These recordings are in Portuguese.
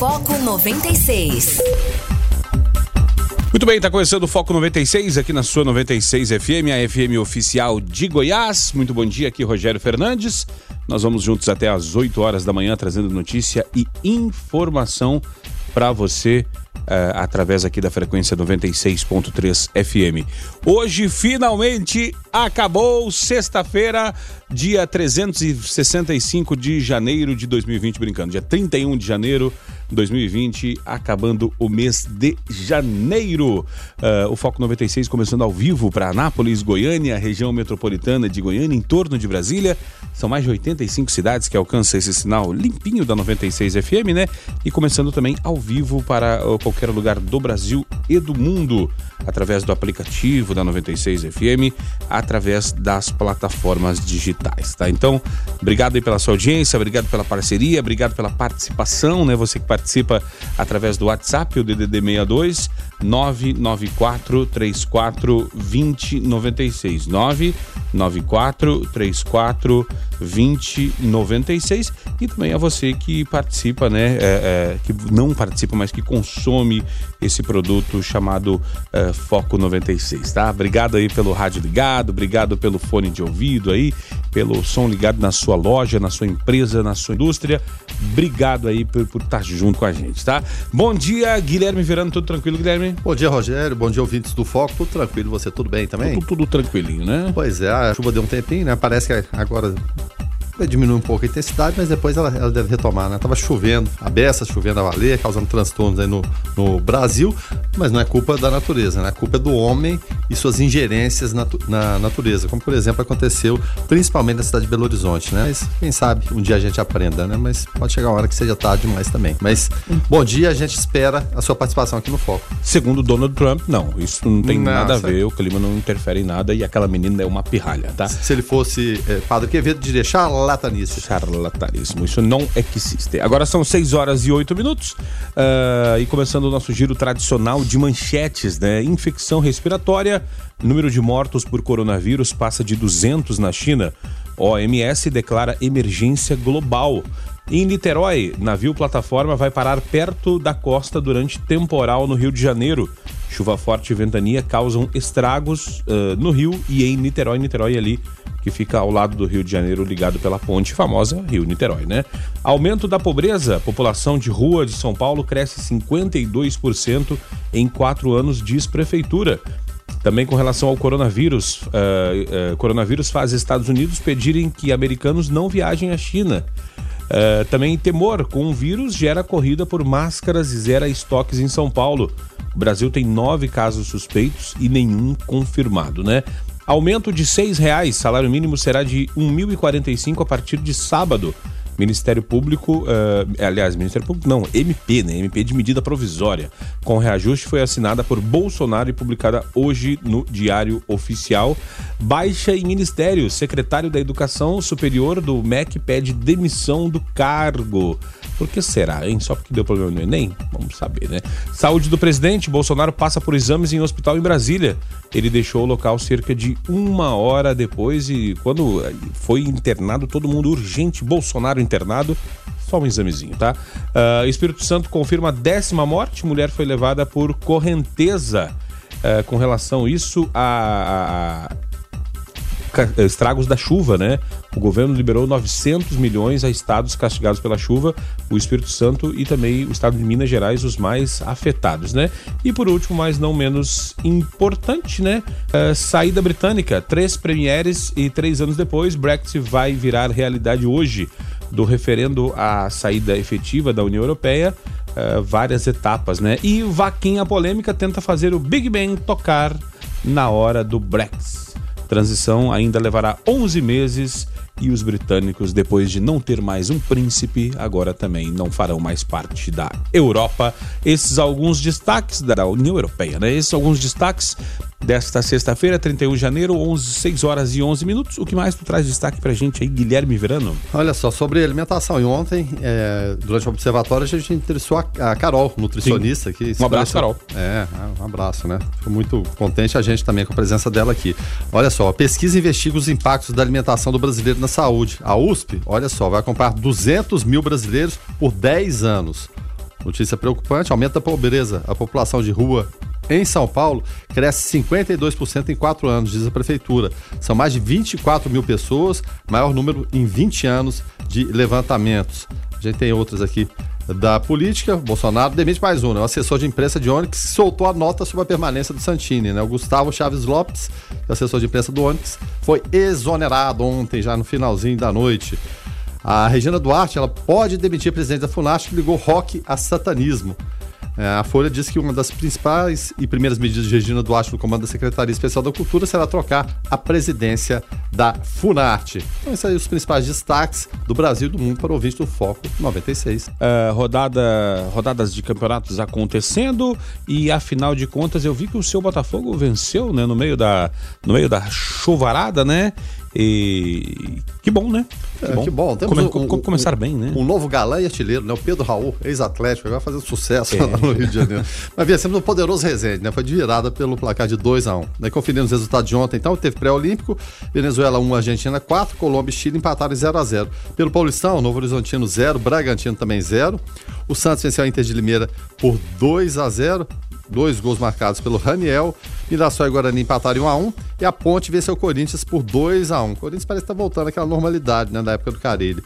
Foco 96. Muito bem, está começando o Foco 96 aqui na sua 96 FM, a FM oficial de Goiás. Muito bom dia, aqui Rogério Fernandes. Nós vamos juntos até às 8 horas da manhã trazendo notícia e informação para você uh, através aqui da frequência 96.3 FM. Hoje finalmente acabou sexta-feira, dia 365 de janeiro de 2020, brincando, dia 31 de janeiro 2020, acabando o mês de janeiro. Uh, o Foco 96 começando ao vivo para Anápolis, Goiânia, região metropolitana de Goiânia, em torno de Brasília. São mais de 85 cidades que alcançam esse sinal limpinho da 96 FM, né? E começando também ao vivo para uh, qualquer lugar do Brasil e do mundo, através do aplicativo da 96 FM, através das plataformas digitais, tá? Então, obrigado aí pela sua audiência, obrigado pela parceria, obrigado pela participação, né? Você que participa através do WhatsApp, o DDD 62 994 34 2096 994 34 2096 e também a você que participa, né, é, é, que não participa, mas que consome esse produto chamado é, Foco 96, tá? Obrigado aí pelo rádio ligado, obrigado pelo fone de ouvido aí, pelo som ligado na sua loja, na sua empresa, na sua indústria. Obrigado aí por, por estar junto com a gente, tá? Bom dia, Guilherme Verano, tudo tranquilo, Guilherme? Bom dia, Rogério. Bom dia, ouvintes do Foco. Tudo tranquilo, você tudo bem também? Tudo, tudo tranquilinho, né? Pois é, a chuva deu um tempinho, né? Parece que agora diminui um pouco a intensidade, mas depois ela, ela deve retomar, né? Tava chovendo, a beça chovendo a valer, causando transtornos aí no, no Brasil, mas não é culpa da natureza, né? A culpa é do homem e suas ingerências na, na natureza, como por exemplo aconteceu principalmente na cidade de Belo Horizonte, né? Mas quem sabe um dia a gente aprenda, né? Mas pode chegar uma hora que seja tarde demais também. Mas bom dia, a gente espera a sua participação aqui no Foco. Segundo Donald Trump, não, isso não tem não, nada a ver, o clima não interfere em nada e aquela menina é uma pirralha, tá? Se ele fosse é, Padre Quevedo, diria charlatanismo. Charlatanismo, isso não existe. Agora são 6 horas e 8 minutos uh, e começando o nosso giro tradicional de manchetes, né? Infecção respiratória, número de mortos por coronavírus passa de 200 na China. OMS declara emergência global. Em Niterói, navio plataforma vai parar perto da costa durante temporal no Rio de Janeiro. Chuva forte e ventania causam estragos uh, no rio e em Niterói. Niterói ali que fica ao lado do Rio de Janeiro, ligado pela ponte famosa Rio-Niterói, né? Aumento da pobreza, população de rua de São Paulo cresce 52% em quatro anos, diz prefeitura. Também com relação ao coronavírus, uh, uh, coronavírus faz Estados Unidos pedirem que americanos não viajem à China. Uh, também temor com o vírus gera corrida por máscaras e zera estoques em São Paulo. O Brasil tem nove casos suspeitos e nenhum confirmado, né? Aumento de R$ reais, salário mínimo será de R$ 1.045 a partir de sábado. Ministério Público, uh, aliás, Ministério Público não, MP, né? MP de medida provisória. Com reajuste foi assinada por Bolsonaro e publicada hoje no Diário Oficial. Baixa em Ministério, secretário da Educação Superior do MEC pede demissão do cargo. Por que será, hein? Só porque deu problema no Enem? Vamos saber, né? Saúde do presidente, Bolsonaro passa por exames em hospital em Brasília. Ele deixou o local cerca de uma hora depois e quando foi internado, todo mundo urgente, Bolsonaro internado, só um examezinho, tá? Uh, Espírito Santo confirma a décima morte, mulher foi levada por correnteza. Uh, com relação a isso, a, a estragos da chuva, né? O governo liberou 900 milhões a estados castigados pela chuva, o Espírito Santo e também o estado de Minas Gerais, os mais afetados, né? E por último, mas não menos importante, né? Uh, saída britânica, três premieres e três anos depois, Brexit vai virar realidade hoje do referendo à saída efetiva da União Europeia. Uh, várias etapas, né? E Vaquinha Polêmica tenta fazer o Big Bang tocar na hora do Brexit transição ainda levará 11 meses e os britânicos, depois de não ter mais um príncipe, agora também não farão mais parte da Europa. Esses alguns destaques da União Europeia, né? Esses alguns destaques desta sexta-feira, 31 de janeiro, 11, 6 horas e 11 minutos. O que mais tu traz destaque pra gente aí, Guilherme Verano? Olha só, sobre alimentação. E ontem, é, durante o observatório, a gente interessou a, a Carol, nutricionista. Sim. um abraço, Carol. É, um abraço, né? Fico muito contente a gente também com a presença dela aqui. Olha só, a pesquisa investiga os impactos da alimentação do brasileiro na saúde. A USP, olha só, vai acompanhar 200 mil brasileiros por 10 anos. Notícia preocupante: aumento da pobreza. A população de rua em São Paulo cresce 52% em quatro anos, diz a prefeitura. São mais de 24 mil pessoas, maior número em 20 anos de levantamentos. A gente tem outras aqui da política. Bolsonaro demite mais um, né? O assessor de imprensa de Onyx soltou a nota sobre a permanência do Santini, né? O Gustavo Chaves Lopes, assessor de imprensa do Onyx, foi exonerado ontem, já no finalzinho da noite. A Regina Duarte, ela pode demitir a presidente da FUNAST que ligou rock a satanismo. É, a Folha diz que uma das principais e primeiras medidas de Regina Duarte no comando da Secretaria Especial da Cultura será trocar a presidência da Funarte. Então, esses aí os principais destaques do Brasil e do mundo para o ouvinte do Foco 96. Uh, é, rodada, rodadas de campeonatos acontecendo e, afinal de contas, eu vi que o seu Botafogo venceu né, no, meio da, no meio da chuvarada, né? E que bom, né? Que é, bom. Que bom. Temos Come, um, um, começar bem, né? Um novo galã e artilheiro, né? O Pedro Raul, ex-atlético, vai fazer sucesso é. lá no Rio de Janeiro. Mas vencemos um poderoso Resende, né? Foi de virada pelo placar de 2 a 1 um. Daí conferindo os resultados de ontem, então, teve pré-olímpico, Venezuela 1, Argentina 4, Colômbia e Chile empataram em 0 a 0 Pelo Paulistão, Novo Horizontino 0, Bragantino também 0. O Santos venceu a Inter de Limeira por 2 a 0 dois gols marcados pelo Raniel. Mirassol e Guarani empataram em 1x1 e a Ponte venceu o Corinthians por 2x1. O Corinthians parece estar tá voltando àquela normalidade, né, da época do Carilli.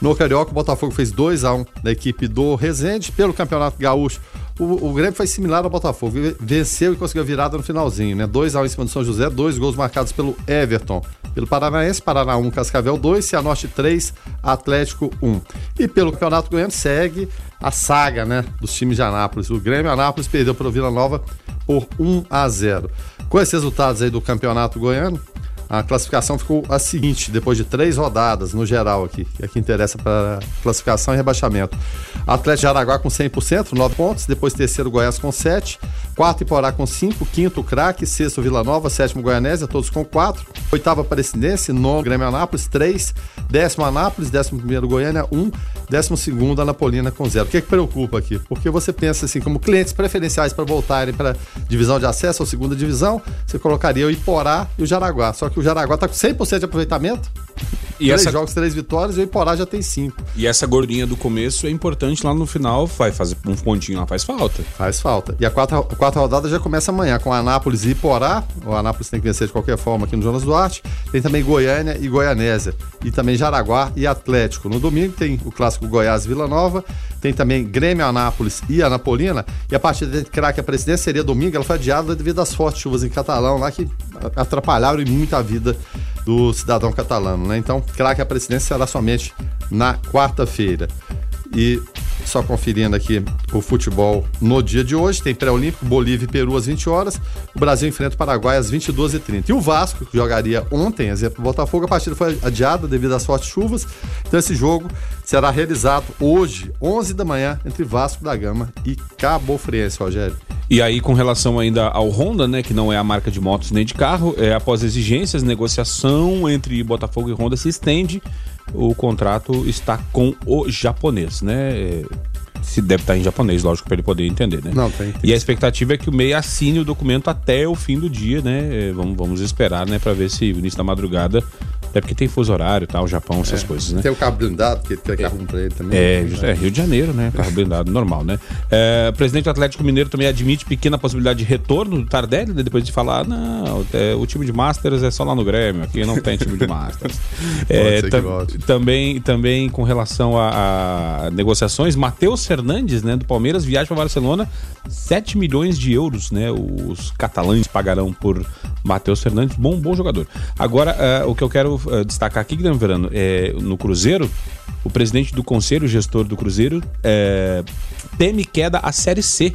No Carioca, o Botafogo fez 2x1 da equipe do Resende pelo Campeonato Gaúcho. O, o Grêmio foi similar ao Botafogo, venceu e conseguiu a virada no finalzinho, né? 2x1 em cima do São José, dois gols marcados pelo Everton. Pelo Paranaense, Paraná 1, Cascavel 2, Cianorte 3, Atlético 1. E pelo Campeonato Goiano segue a saga, né, dos times de Anápolis. O Grêmio Anápolis perdeu para o Vila Nova por 1 a 0. Com esses resultados aí do Campeonato Goiano, a classificação ficou a seguinte, depois de três rodadas no geral aqui, que é que interessa para classificação e rebaixamento. Atlético de Araguá com 100%, 9 pontos, depois terceiro Goiás com 7, quarto Iporá com 5, quinto Craque, sexto Vila Nova, sétimo Goianésia, todos com 4, oitava Aparecidense, nono Grêmio Anápolis, 3, décimo Anápolis, décimo primeiro Goiânia, 1, décimo segundo Anapolina com 0. O que é que preocupa aqui? Porque você pensa assim, como clientes preferenciais para voltarem para divisão de acesso ou segunda divisão, você colocaria o Iporá e o Jaraguá, só que que o Jaraguá está com 100% de aproveitamento. E três essa... jogos, três vitórias e o Iporá já tem cinco. E essa gordinha do começo é importante lá no final, vai fazer um pontinho lá, faz falta. Faz falta. E a quarta, a quarta rodada já começa amanhã com Anápolis e Iporá. O Anápolis tem que vencer de qualquer forma aqui no Jonas Duarte. Tem também Goiânia e Goianésia. E também Jaraguá e Atlético. No domingo tem o clássico Goiás Vila Nova. Tem também Grêmio, Anápolis e Anapolina. E a partida de craque a presidência seria domingo. Ela foi adiada devido às fortes chuvas em Catalão lá que atrapalharam muito a vida do cidadão catalano, né? Então, craque a presidência será somente na quarta-feira. E só conferindo aqui o futebol no dia de hoje, tem pré-olímpico, Bolívia e Peru às 20 horas, o Brasil enfrenta o Paraguai às 22h30. E o Vasco, que jogaria ontem, exemplo, o Botafogo, a partida foi adiada devido às fortes chuvas, então esse jogo será realizado hoje, 11 da manhã, entre Vasco da Gama e Cabo Friense, Rogério. E aí, com relação ainda ao Honda, né, que não é a marca de motos nem de carro, é, após exigências, negociação entre Botafogo e Honda se estende, o contrato está com o japonês, né? É, se deve estar em japonês, lógico, para ele poder entender, né? Não, tem. E a expectativa é que o MEI assine o documento até o fim do dia, né? É, vamos, vamos esperar, né, para ver se no início da madrugada até porque tem fuso horário, tal, Japão, essas é. coisas, né? Tem o carro blindado, que tem carro é. pra ele também. É, né? é, Rio de Janeiro, né? Carro blindado, normal, né? É, o presidente do Atlético Mineiro também admite pequena possibilidade de retorno do Tardelli, né? depois de falar, não, é, o time de Masters é só lá no Grêmio, aqui não tem time de Masters. é, tam, também, também com relação a, a negociações, Matheus Fernandes, né, do Palmeiras, viaja para Barcelona, 7 milhões de euros, né? Os catalães pagarão por Matheus Fernandes, bom, bom jogador. Agora, uh, o que eu quero uh, destacar aqui, Guilherme Verano, é, no Cruzeiro, o presidente do conselho gestor do Cruzeiro é, teme queda à Série C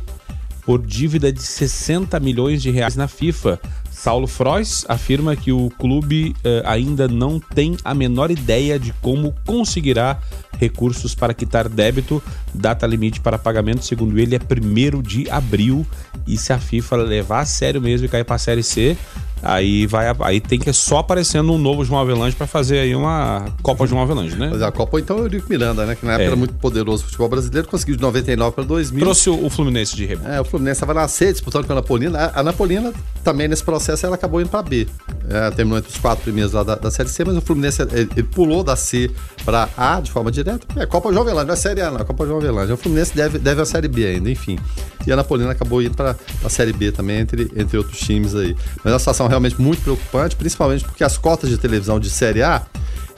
por dívida de 60 milhões de reais na FIFA. Saulo Frois afirma que o clube eh, ainda não tem a menor ideia de como conseguirá recursos para quitar débito. Data limite para pagamento, segundo ele, é 1 de abril. E se a FIFA levar a sério mesmo e cair para a Série C, Aí vai, aí tem que só aparecendo um novo João Avelange para fazer aí uma Copa João Avelange, né? Mas a Copa então é o Eurico Miranda, né? Que na época é. era muito poderoso o futebol brasileiro, conseguiu de 99 para 2000. Trouxe o, Fluminense de remo. É, o Fluminense estava na C, disputando com a Napolina. A, Napolina também nesse processo ela acabou indo para B. É, terminou entre os quatro primeiros lá da, da Série C, mas o Fluminense ele, ele pulou da C para A de forma direta É, Copa João Velândia, não é Série A, não, é Copa João Velândia. O Fluminense deve, deve a Série B ainda, enfim. E a Napolina acabou indo para a Série B também, entre, entre outros times aí. Mas é uma situação realmente muito preocupante, principalmente porque as cotas de televisão de Série A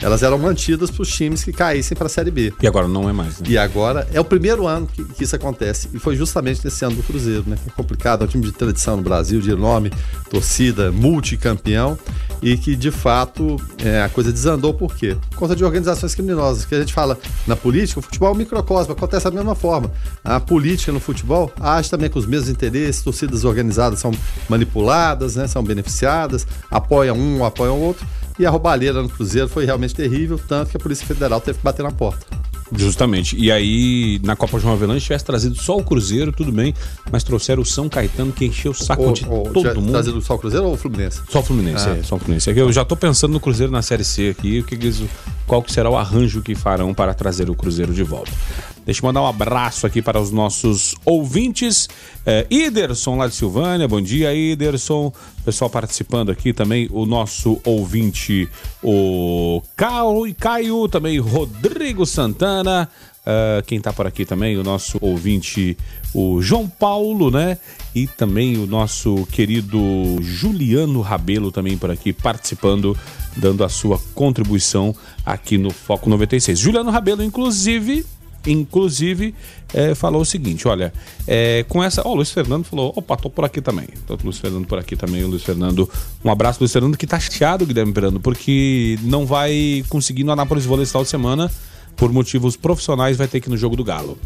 elas eram mantidas para os times que caíssem para a Série B. E agora não é mais, né? E agora é o primeiro ano que, que, isso acontece. E foi justamente nesse ano do Cruzeiro, né? É complicado, é um time de tradição no Brasil, de nome, torcida, multicampeão. E que, de fato, é, a coisa desandou por quê? Por conta de organizações criminosas. Que a gente fala na política, o futebol é um microcosmo, acontece da mesma forma. A política no futebol age também com os mesmos interesses, torcidas organizadas são manipuladas, né? São beneficiadas, apoiam um, apoiam o outro. E a roubalheira no Cruzeiro foi realmente terrível, tanto que a Polícia Federal teve que bater na porta. Justamente. E aí, na Copa João Avelange, tivesse trazido só o Cruzeiro, tudo bem, mas trouxeram o São Caetano, que encheu o saco de todo mundo. Trazido só o Cruzeiro ou o Fluminense? Só o Fluminense, ah. é, só o Fluminense. É eu já tô pensando no Cruzeiro na Série C aqui, o que qual que será o arranjo que farão para trazer o Cruzeiro de volta. Deixa eu mandar um abraço aqui para os nossos ouvintes. É, Iderson lá de Silvânia, bom dia, Iderson. Pessoal participando aqui também, o nosso ouvinte, o Caio, Caio também Rodrigo Santana. Uh, quem está por aqui também, o nosso ouvinte, o João Paulo, né? E também o nosso querido Juliano Rabelo também por aqui participando, dando a sua contribuição aqui no Foco 96. Juliano Rabelo, inclusive, inclusive é, falou o seguinte: olha, é, com essa. Ó, o Luiz Fernando falou: opa, tô por aqui também. Tô o Luiz Fernando por aqui também. O Luiz Fernando, um abraço Luiz Fernando que tá chateado, Guilherme Verano, porque não vai conseguir no Anápolis Vôlei esse final de semana, por motivos profissionais, vai ter que ir no jogo do Galo.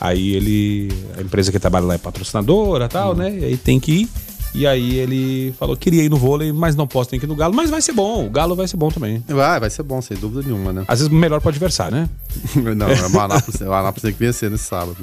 Aí ele. A empresa que trabalha lá é patrocinadora e tal, hum. né? E aí tem que ir. E aí ele falou que queria ir no vôlei, mas não posso, tem que ir no Galo. Mas vai ser bom, o Galo vai ser bom também. Vai, vai ser bom, sem dúvida nenhuma, né? Às vezes melhor pro adversário, né? não, é o Anápolis, o Anápolis tem que vencer nesse sábado.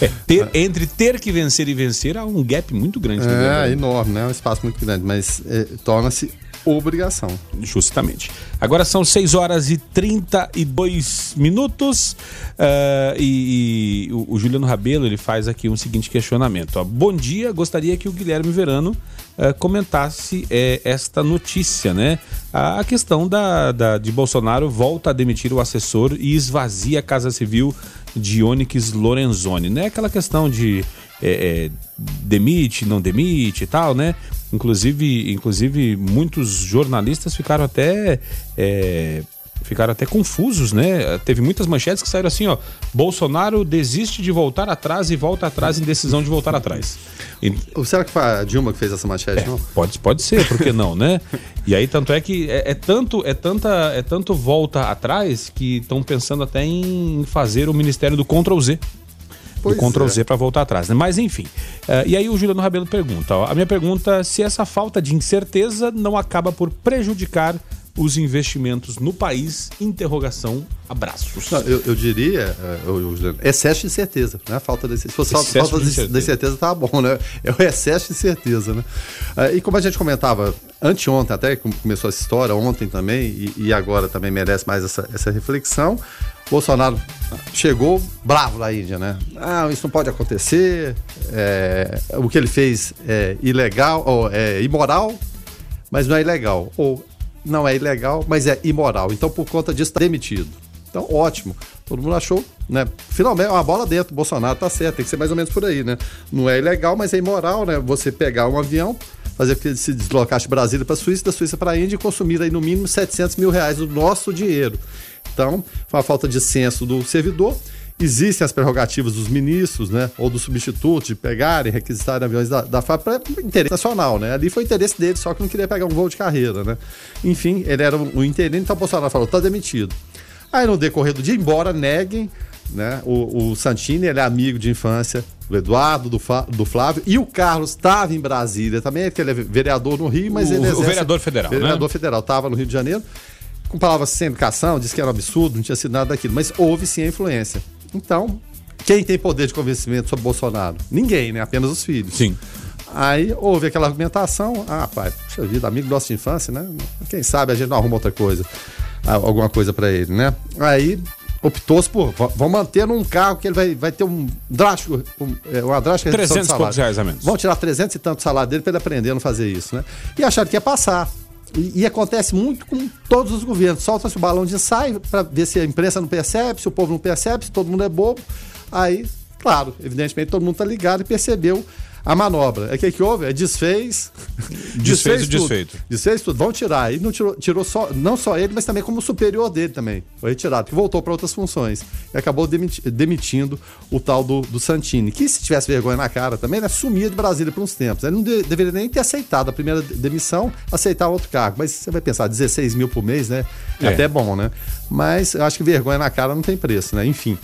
É, ter, é. Entre ter que vencer e vencer há um gap muito grande. Né, é, enorme, né? Um espaço muito grande, mas é, torna-se obrigação. Justamente. Agora são 6 horas e 32 minutos uh, e, e o, o, Juliano Rabelo ele faz aqui um seguinte questionamento. Ó. Bom dia, gostaria que o Guilherme Verano uh, comentasse uh, esta notícia, né? A, a questão da, da, de Bolsonaro volta a demitir o assessor e esvazia a Casa Civil de Onyx Lorenzoni, né? Aquela questão de é, é, demite, não demite e tal, né? Inclusive, inclusive muitos jornalistas ficaram até é, ficaram até confusos, né? Teve muitas manchetes que saíram assim, ó: Bolsonaro desiste de voltar atrás e volta atrás em decisão de voltar atrás. E... Será que foi a Dilma que fez essa manchete? É, não? Pode, pode ser, por que não, né? E aí tanto é que é, é tanto é tanta é tanto volta atrás que estão pensando até em fazer o Ministério do Ctrl Z. Pois do Ctrl é. Z para voltar atrás, né? Mas enfim. Uh, e aí o Juliano Rabelo pergunta: ó, a minha pergunta se essa falta de incerteza não acaba por prejudicar os investimentos no país? Interrogação, abraços. Não, eu, eu, diria, uh, excesso de certeza, né? Falta de, se fosse falta de, de, certeza. de certeza, tá bom, né? É o excesso de certeza, né? Uh, e como a gente comentava anteontem, até começou essa história, ontem também, e, e agora também merece mais essa, essa reflexão. Bolsonaro chegou bravo na Índia, né? Ah, isso não pode acontecer. É, o que ele fez é ilegal, ou é imoral, mas não é ilegal. Ou não é ilegal, mas é imoral. Então, por conta disso, está demitido. Então, ótimo. Todo mundo achou, né? Finalmente, uma bola dentro. Bolsonaro tá certo, tem que ser mais ou menos por aí, né? Não é ilegal, mas é imoral, né? Você pegar um avião, fazer que se deslocasse de Brasília para Suíça, da Suíça para a Índia e consumir aí no mínimo 700 mil reais do nosso dinheiro. Então, foi uma falta de senso do servidor. Existem as prerrogativas dos ministros, né, ou dos substitutos de pegarem, requisitarem aviões da, da FAB para interesse nacional, né? Ali foi interesse dele, só que não queria pegar um voo de carreira, né? Enfim, ele era o um interino, então o Bolsonaro falou: tá demitido. Aí no decorrer do dia, embora neguem, né? O, o Santini, ele é amigo de infância do Eduardo, do, do Flávio, e o Carlos estava em Brasília também, que ele é vereador no Rio, mas o, ele exerce, O vereador federal, Vereador né? federal, estava no Rio de Janeiro com palavras sem educação, disse que era um absurdo, não tinha sido nada daquilo, mas houve sim a influência. Então, quem tem poder de convencimento sobre Bolsonaro? Ninguém, né? Apenas os filhos. Sim. Aí houve aquela argumentação, ah, pai, puxa vida, amigo nosso de infância, né? Quem sabe a gente não arruma outra coisa, alguma coisa para ele, né? Aí optou-se por, vão manter num carro que ele vai, vai ter um drástico, um, é, uma drástica redução 300 de salário. reais a menos. Vão tirar 300 e tanto salário dele para ele aprender a não fazer isso, né? E acharam que ia passar. E, e acontece muito com todos os governos. Solta-se o balão de ensaio para ver se a imprensa não percebe, se o povo não percebe, se todo mundo é bobo. Aí, claro, evidentemente todo mundo está ligado e percebeu a manobra. É o que, que houve? É desfez. Desfez o desfeito. Desfez tudo. Vão tirar. E não tirou, tirou só, não só ele, mas também como superior dele também. Foi retirado, que voltou para outras funções. E acabou demiti demitindo o tal do, do Santini, que se tivesse vergonha na cara também, né, sumia de Brasília por uns tempos. Ele não de, deveria nem ter aceitado a primeira demissão, aceitar outro cargo. Mas você vai pensar, 16 mil por mês, né? É, é até bom, né? Mas eu acho que vergonha na cara não tem preço, né? Enfim.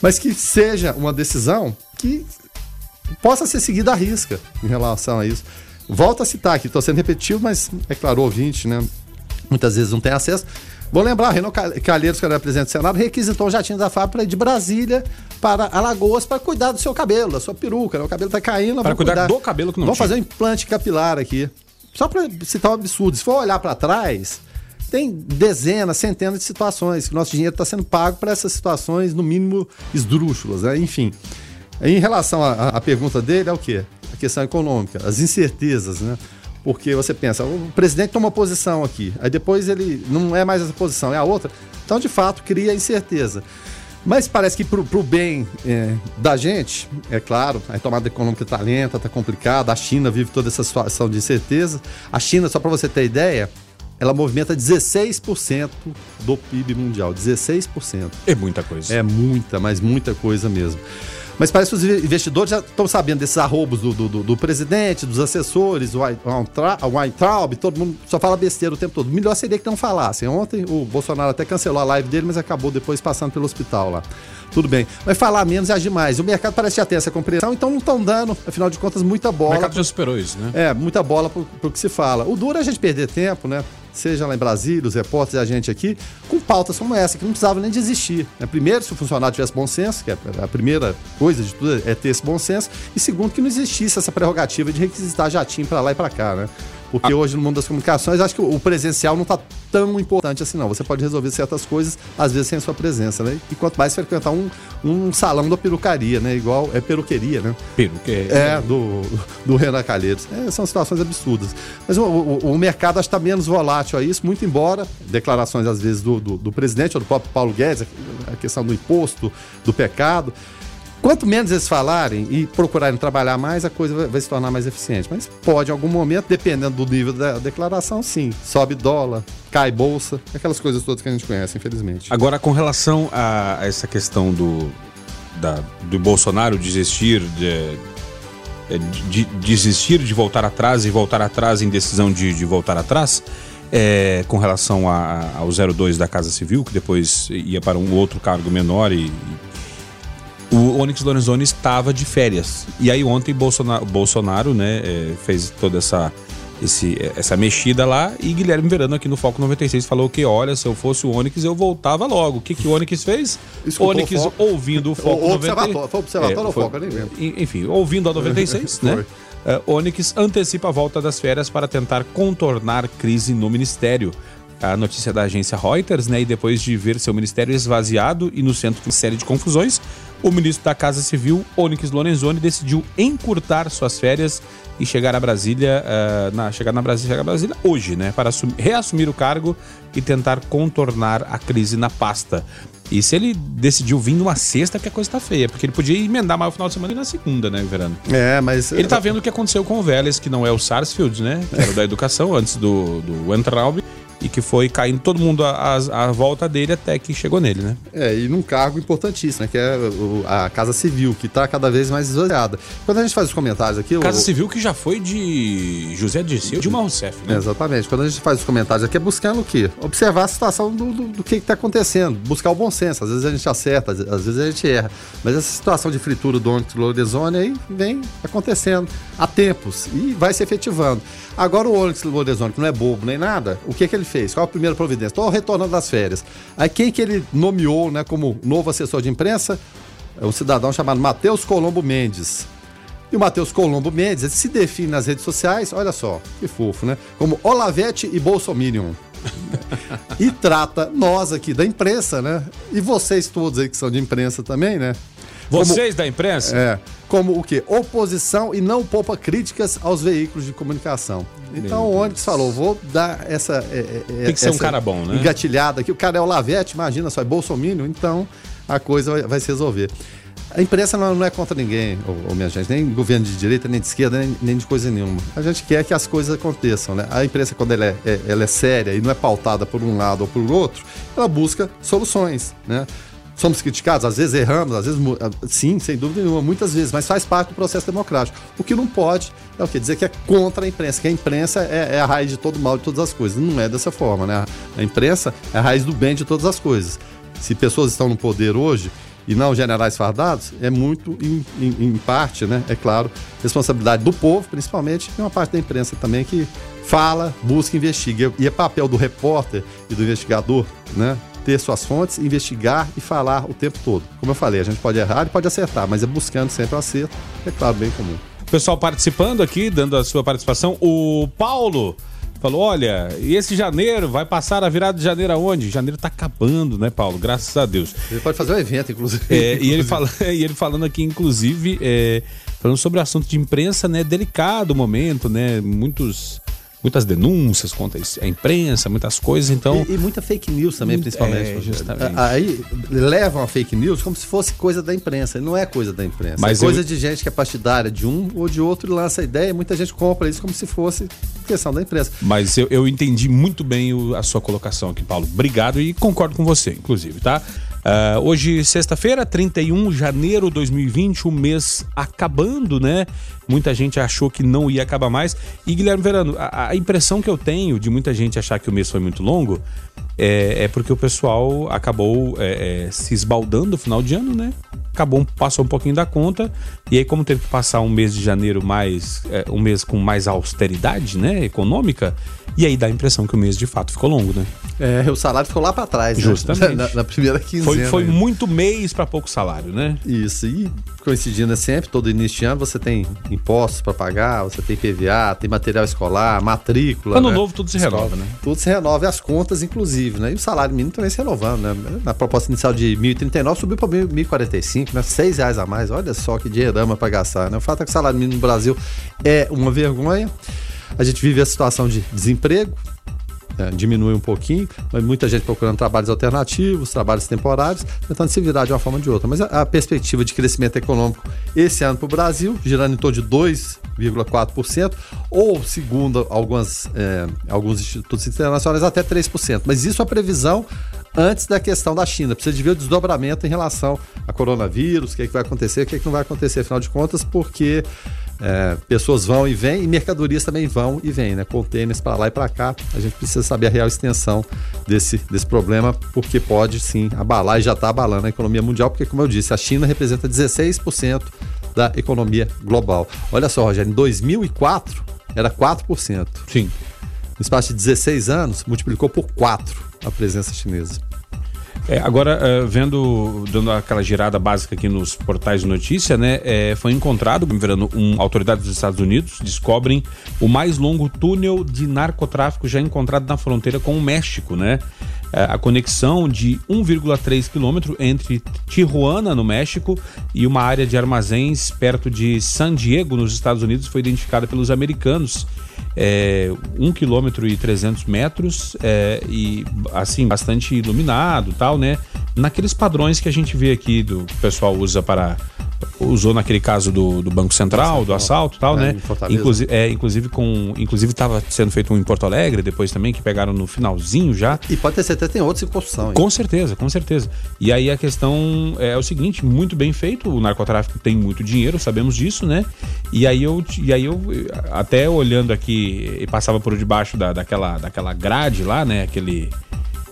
Mas que seja uma decisão que possa ser seguida à risca em relação a isso. Volto a citar aqui, estou sendo repetitivo, mas é claro, o ouvinte, né? Muitas vezes não tem acesso. Vou lembrar, Renan Calheiros, que era presidente do Senado, requisitou um jatinho da FAB para ir de Brasília para Alagoas para cuidar do seu cabelo, da sua peruca. Né? O cabelo está caindo. Para cuidar, cuidar, do cabelo que não Vamos fazer um implante capilar aqui. Só para citar um absurdo. Se for olhar para trás, tem dezenas, centenas de situações que o nosso dinheiro está sendo pago para essas situações, no mínimo, esdrúxulas. Né? Enfim. Em relação à pergunta dele, é o quê? A questão econômica, as incertezas, né? Porque você pensa, o presidente toma uma posição aqui, aí depois ele não é mais essa posição, é a outra. Então, de fato, cria incerteza. Mas parece que para o bem é, da gente, é claro, a tomada econômica está lenta, está complicada, a China vive toda essa situação de incerteza. A China, só para você ter ideia, ela movimenta 16% do PIB mundial. 16%. É muita coisa. É muita, mas muita coisa mesmo. Mas parece que os investidores já estão sabendo desses arrobos do, do, do presidente, dos assessores, o Weintraub, todo mundo só fala besteira o tempo todo. Melhor seria que não falassem. Ontem o Bolsonaro até cancelou a live dele, mas acabou depois passando pelo hospital lá. Tudo bem. Mas falar menos e agir mais. O mercado parece já ter essa compreensão, então não estão dando, afinal de contas, muita bola. O mercado já superou isso, né? É, muita bola pro, pro que se fala. O duro é a gente perder tempo, né? Seja lá em Brasília, os repórteres e a gente aqui, com pautas como essa, que não precisava nem de existir. Né? Primeiro, se o funcionário tivesse bom senso, que é a primeira coisa de tudo é ter esse bom senso, e segundo, que não existisse essa prerrogativa de requisitar jatinho para lá e para cá, né? Porque ah. hoje no mundo das comunicações, acho que o presencial não está tão importante assim, não. Você pode resolver certas coisas, às vezes, sem a sua presença, né? E quanto mais frequentar um, um salão da perucaria, né? Igual é peruqueria, né? Peruqueria. É, do, do Renan Calheiros. É, são situações absurdas. Mas o, o, o mercado está menos volátil a isso, muito embora declarações, às vezes, do, do, do presidente ou do próprio Paulo Guedes, a questão do imposto, do pecado. Quanto menos eles falarem e procurarem trabalhar mais, a coisa vai, se tornar mais eficiente. Mas pode, em algum momento, dependendo do nível da declaração, sim. Sobe dólar, cai bolsa, aquelas coisas todas que a gente conhece, infelizmente. Agora, com relação a essa questão do, da, do Bolsonaro desistir de, é, de, de, desistir de voltar atrás e voltar atrás em decisão de, de voltar atrás, é, com relação a, ao 02 da Casa Civil, que depois ia para um outro cargo menor e, o Onyx Lorenzoni estava de férias. E aí ontem Bolsonaro, Bolsonaro né, é, fez toda essa, esse, essa mexida lá e Guilherme Verano aqui no Foco 96 falou que, olha, se eu fosse o Onyx eu voltava logo. O que, que o Onyx fez? Escutou Onyx o ouvindo o Foco o, 96. Foi observatório é, ou Foco, nem lembro. Enfim, ouvindo a 96, né? Uh, Onyx antecipa a volta das férias para tentar contornar crise no ministério a notícia da agência Reuters, né? E depois de ver seu ministério esvaziado e no centro de uma série de confusões, o ministro da Casa Civil, Onyx Lorenzoni, decidiu encurtar suas férias e chegar a Brasília, uh, na, chegar na Brasília, chegar a Brasília hoje, né? Para assumir, reassumir o cargo e tentar contornar a crise na pasta. E se ele decidiu vir numa sexta, que a coisa tá feia, porque ele podia emendar mais o final de semana e na segunda, né, Verano? É, mas. Ele tá vendo o que aconteceu com o Vélez, que não é o Sarsfield, né? Que era da educação, antes do, do Entraub e que foi caindo todo mundo à, volta dele até que chegou nele, né? É, e num cargo importantíssimo, né, que é a Casa Civil, que está cada vez mais esvaziada. Quando a gente faz os comentários aqui... Casa o... Civil que já foi de José Dirceu, Dilma Rousseff, né? É, exatamente. Quando a gente faz os comentários aqui é buscando o quê? Observar a situação do, do, do que está acontecendo, buscar o bom senso. Às vezes a gente acerta, às vezes a gente erra. Mas essa situação de fritura do Onyx Lorenzoni aí vem acontecendo há tempos e vai se efetivando. Agora o Onyx Lorenzoni, que não é bobo nem nada, o que, que ele fez? Qual a primeira providência? Estou retornando das férias. Aí quem que ele nomeou né, como novo assessor de imprensa? É um cidadão chamado Matheus Colombo Mendes. E o Matheus Colombo Mendes ele se define nas redes sociais, olha só, que fofo, né? Como Olavete e Bolsominion. e trata nós aqui da imprensa, né? E vocês todos aí que são de imprensa também, né? Vocês como, da imprensa? É como o quê? Oposição e não poupa críticas aos veículos de comunicação. Então o Onyx falou, vou dar essa... É, é, Tem que ser um cara bom, né? Engatilhada aqui. O cara é o Lavete, imagina só, é Bolsonaro, então a coisa vai, vai se resolver. A imprensa não, não, é contra ninguém, ou, ou, minha gente, nem governo de direita, nem de esquerda, nem, nem, de coisa nenhuma. A gente quer que as coisas aconteçam, né? A imprensa, quando ela é, é, ela é séria e não é pautada por um lado ou por outro, ela busca soluções, né? Somos criticados, às vezes erramos, às vezes ah, sim, sem dúvida nenhuma, muitas vezes, mas faz parte do processo democrático. O que não pode é o que dizer que é contra a imprensa, que a imprensa é, é, a raiz de todo mal de todas as coisas. Não é dessa forma, né? A imprensa é a raiz do bem de todas as coisas. Se pessoas estão no poder hoje, e não generais fardados, é muito, em, em, em, parte, né, é claro, responsabilidade do povo, principalmente, e uma parte da imprensa também que fala, busca, investiga. E é papel do repórter e do investigador, né, ter suas fontes, investigar e falar o tempo todo. Como eu falei, a gente pode errar e pode acertar, mas é buscando sempre o acerto, é claro, bem comum. Pessoal participando aqui, dando a sua participação, o Paulo Falou: olha, e esse janeiro vai passar a virada de janeiro aonde? Janeiro tá acabando, né, Paulo? Graças a Deus. Ele pode fazer um evento, inclusive. É, e, ele fala, e ele falando aqui, inclusive, é, falando sobre o assunto de imprensa, né? Delicado o momento, né? Muitos muitas denúncias contra a imprensa, muitas coisas, então... E, e muita fake news também, principalmente. É, justamente. Aí levam a fake news como se fosse coisa da imprensa, não é coisa da imprensa. Mas é coisa eu... de gente que é partidária de um ou de outro e lança a ideia, e muita gente compra isso como se fosse questão da imprensa. Mas eu, eu entendi muito bem o, a sua colocação aqui, Paulo. Obrigado e concordo com você, inclusive, tá? Uh, hoje, sexta-feira, 31 de janeiro de 2020, o mês acabando, né? Muita gente achou que não ia acabar mais. E, Guilherme Verano, a, a impressão que eu tenho de muita gente achar que o mês foi muito longo é, é porque o pessoal acabou é, é, se esbaldando no final de ano, né? Acabou, passou um pouquinho da conta. E aí, como teve que passar um mês de janeiro mais. É, um mês com mais austeridade, né? Econômica, e aí dá a impressão que o mês de fato ficou longo, né? É, o salário ficou lá para trás, né? Justamente. Na, na, primeira quinzena. Foi, foi muito mês para pouco salário, né? Isso. E coincidindo é sempre, todo início de ano você tem impostos para pagar, você tem PVA, tem material escolar, matrícula. Ano né? novo tudo se Escola. renova, né? Tudo se renova e as contas, inclusive, né? E o salário mínimo também se renovando, né? Na proposta inicial de 1.039 subiu para 1.045, né? Seis reais a mais. Olha só que dinheirama para gastar, né? O fato é que o salário mínimo no Brasil é uma vergonha. A gente vive a situação de desemprego, é, diminui um pouquinho, mas muita gente procurando trabalhos alternativos, trabalhos temporários, tentando se virar de uma forma ou de outra. Mas a, a perspectiva de crescimento econômico esse ano para o Brasil, girando em torno de 2,4%, ou, segundo algumas, é, alguns institutos internacionais, até 3%. Mas isso é a previsão antes da questão da China. Precisa de ver o desdobramento em relação a coronavírus, o que, é que vai acontecer, o que, é que não vai acontecer, afinal de contas, porque é, pessoas vão e vêm e mercadorias também vão e vêm, né? Contêineres para lá e para cá. A gente precisa saber a real extensão desse, desse problema, porque pode sim abalar e já está abalando a economia mundial, porque, como eu disse, a China representa 16% da economia global. Olha só, Rogério, em 2004 era 4%. Sim. No espaço de 16 anos, multiplicou por 4 a presença chinesa. É, agora, uh, vendo, dando aquela girada básica aqui nos portais de notícia, né, é, foi encontrado, verano, um, autoridades dos Estados Unidos descobrem o mais longo túnel de narcotráfico já encontrado na fronteira com o México, né? É, a conexão de 1,3 quilômetro entre Tijuana, no México, e uma área de armazéns perto de San Diego, nos Estados Unidos, foi identificada pelos americanos. É, 1 km e 300 metros é, e assim bastante iluminado tal né? Naqueles padrões que a gente vê aqui do que o pessoal usa para usou naquele caso do, do Banco Central, do assalto tal, é, né? Inclusive, é, inclusive com. Inclusive estava sendo feito um em Porto Alegre, depois também, que pegaram no finalzinho já. E pode ter certeza tem outros em construção. Com certeza, com certeza. E aí a questão é o seguinte, muito bem feito, o narcotráfico tem muito dinheiro, sabemos disso, né? E aí eu, e aí eu até olhando aqui, e passava por debaixo da, daquela, daquela grade lá, né? Aquele,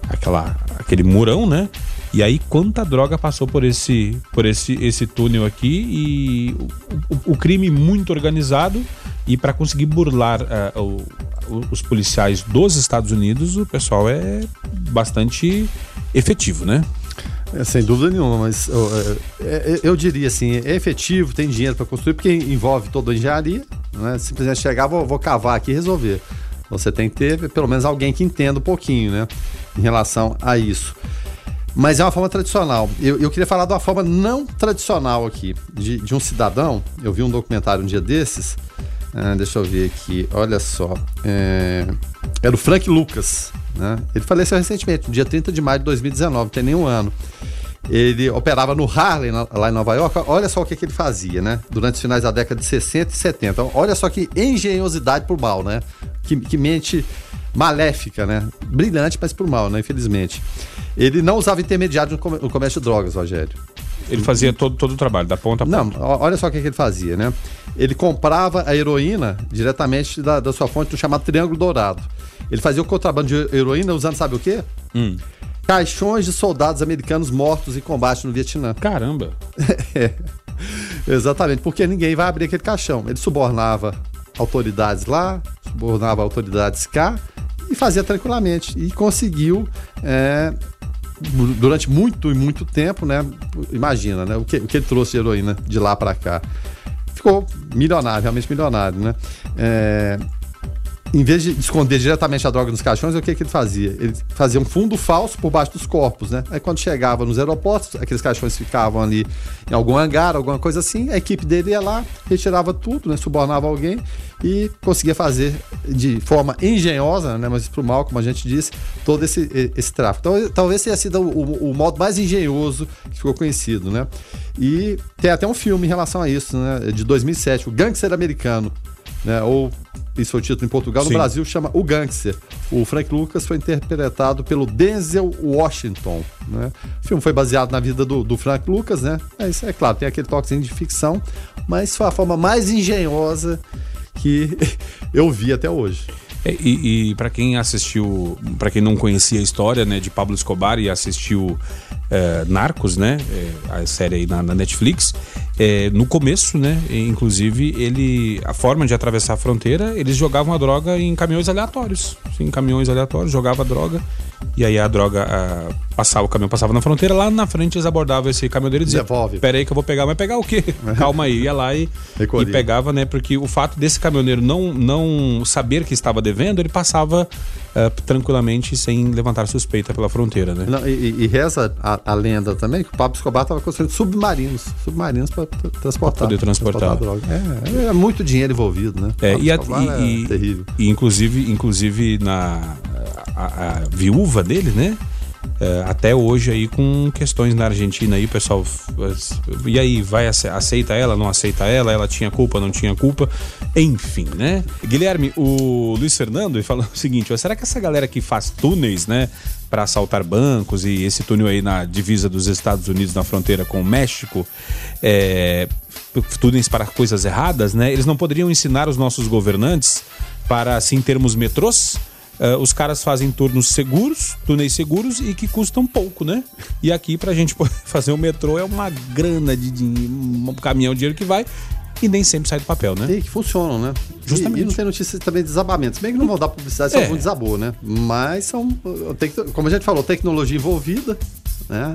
aquela, aquele murão, né? E aí quanta droga passou por esse, por esse, esse túnel aqui e o, o, crime muito organizado e para conseguir burlar uh, o, os policiais dos Estados Unidos, o pessoal é bastante efetivo, né? É, sem dúvida nenhuma, mas eu, é, é, eu diria assim, é efetivo, tem dinheiro para construir, porque envolve toda a engenharia, né? Simplesmente chegar, vou, vou cavar aqui e resolver. Você tem que ter pelo menos alguém que entenda um pouquinho, né? Em relação a isso. Mas é uma forma tradicional. Eu, eu queria falar de uma forma não tradicional aqui, de, de um cidadão. Eu vi um documentário um dia desses. Ah, deixa eu ver aqui, olha só. É, era o Frank Lucas. Né? Ele faleceu recentemente, dia 30 de maio de 2019, não tem nenhum ano. Ele operava no Harlem, lá em Nova York. Olha só o que, que ele fazia, né? Durante os finais da década de 60 e 70. Olha só que engenhosidade por mal, né? Que, que mente maléfica, né? Brilhante, mas por mal, né? Infelizmente. Ele não usava intermediário no comércio de drogas, Rogério. Ele fazia todo, todo o trabalho, da ponta a ponta. Não, olha só o que, que ele fazia, né? Ele comprava a heroína diretamente da, da sua fonte do chamado Triângulo Dourado. Ele fazia o contrabando de heroína usando, sabe o quê? Hum. Caixões de soldados americanos mortos em combate no Vietnã. Caramba! é. Exatamente, porque ninguém vai abrir aquele caixão. Ele subornava autoridades lá, subornava autoridades cá e fazia tranquilamente. E conseguiu, é, durante muito e muito tempo, né? Imagina, né? O que, o que ele trouxe de heroína de lá para cá. Ficou milionário, realmente milionário, né? É, em vez de esconder diretamente a droga nos caixões, o que, que ele fazia? Ele fazia um fundo falso por baixo dos corpos, né? Aí quando chegava nos aeroportos, aqueles caixões ficavam ali em algum hangar, alguma coisa assim, a equipe dele ia lá, retirava tudo, né? Subornava alguém e conseguia fazer de forma engenhosa, né? Mas pro mal, como a gente disse, todo esse, esse tráfico. Então, talvez tenha sido o, o modo mais engenhoso que ficou conhecido, né? E tem até um filme em relação a isso, né? De 2007, o Gangster Americano, né? Ou isso foi o título em Portugal. No Sim. Brasil chama O Gangster. O Frank Lucas foi interpretado pelo Denzel Washington. Né? O filme foi baseado na vida do, do Frank Lucas, né? É, isso é claro, tem aquele toquezinho de ficção, mas foi a forma mais engenhosa que eu vi até hoje. É, e, e para quem assistiu, para quem não conhecia a história né, de Pablo Escobar e assistiu é, Narcos, né, é, a série aí na, na Netflix, é, no começo, né, inclusive ele, a forma de atravessar a fronteira, eles jogavam a droga em caminhões aleatórios, em caminhões aleatórios, jogava a droga e aí a droga a, passava, o caminhão passava na fronteira, lá na frente eles abordavam esse caminhoneiro e diziam: Devolve. Pera aí que eu vou pegar, mas pegar o quê? Calma aí, ia lá e, e pegava, né? Porque o fato desse caminhoneiro não, não saber que estava devendo, ele passava uh, tranquilamente sem levantar suspeita pela fronteira, né? Não, e, e, reza a, a, lenda também que o Pablo Escobar estava construindo submarinos, submarinos para transportar. Pra poder transportar. transportar é, é, muito dinheiro envolvido, né? É, e, a, e, é terrível. E inclusive, inclusive na a, a viúva dele, né? É, até hoje aí com questões na Argentina aí, pessoal. E aí, vai aceita ela, não aceita ela, ela tinha culpa, não tinha culpa, enfim, né? Guilherme, o Luiz Fernando falou o seguinte: será que essa galera que faz túneis, né? para assaltar bancos e esse túnel aí na divisa dos Estados Unidos na fronteira com o México, é, túneis para coisas erradas, né? Eles não poderiam ensinar os nossos governantes para assim termos metrôs? Uh, os caras fazem turnos seguros, túneis seguros e que custam pouco, né? E aqui, pra gente fazer o metrô, é uma grana de dinheiro, um caminhão de dinheiro que vai e nem sempre sai do papel, né? E que funcionam, né? Justamente. E, e não tem notícias também de desabamentos. Bem que não vão dar publicidade se é. algum desabou, né? Mas são, como a gente falou, tecnologia envolvida, né?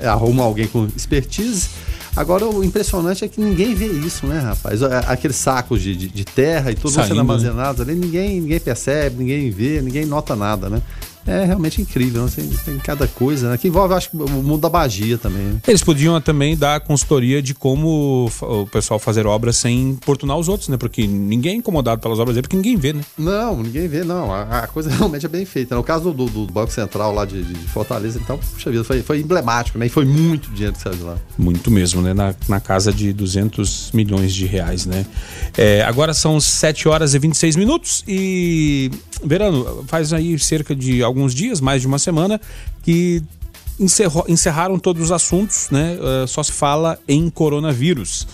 É, arruma alguém com expertise. Agora, o impressionante é que ninguém vê isso, né, rapaz? É, aqueles sacos de, de, de terra e tudo sendo armazenados ali, ninguém, ninguém percebe, ninguém vê, ninguém nota nada, né? É realmente incrível. Né? Tem, tem, cada coisa, né? Que envolve, acho o mundo da magia também. Né? Eles podiam também dar consultoria de como o pessoal fazer obras sem importunar os outros, né? Porque ninguém é incomodado pelas obras dele, porque ninguém vê, né? Não, ninguém vê, não. A, a coisa realmente é bem feita. No caso do, do Banco Central lá de, de, Fortaleza, então, puxa vida, foi, foi emblemático, né? E foi muito dinheiro que saiu de lá. Muito mesmo, né? Na, na casa de 200 milhões de reais, né? É, agora são 7 horas e 26 minutos e, Verano, faz aí cerca de alguns dias, mais de uma semana, que encerraram todos os assuntos, né? Uh, só se fala em coronavírus.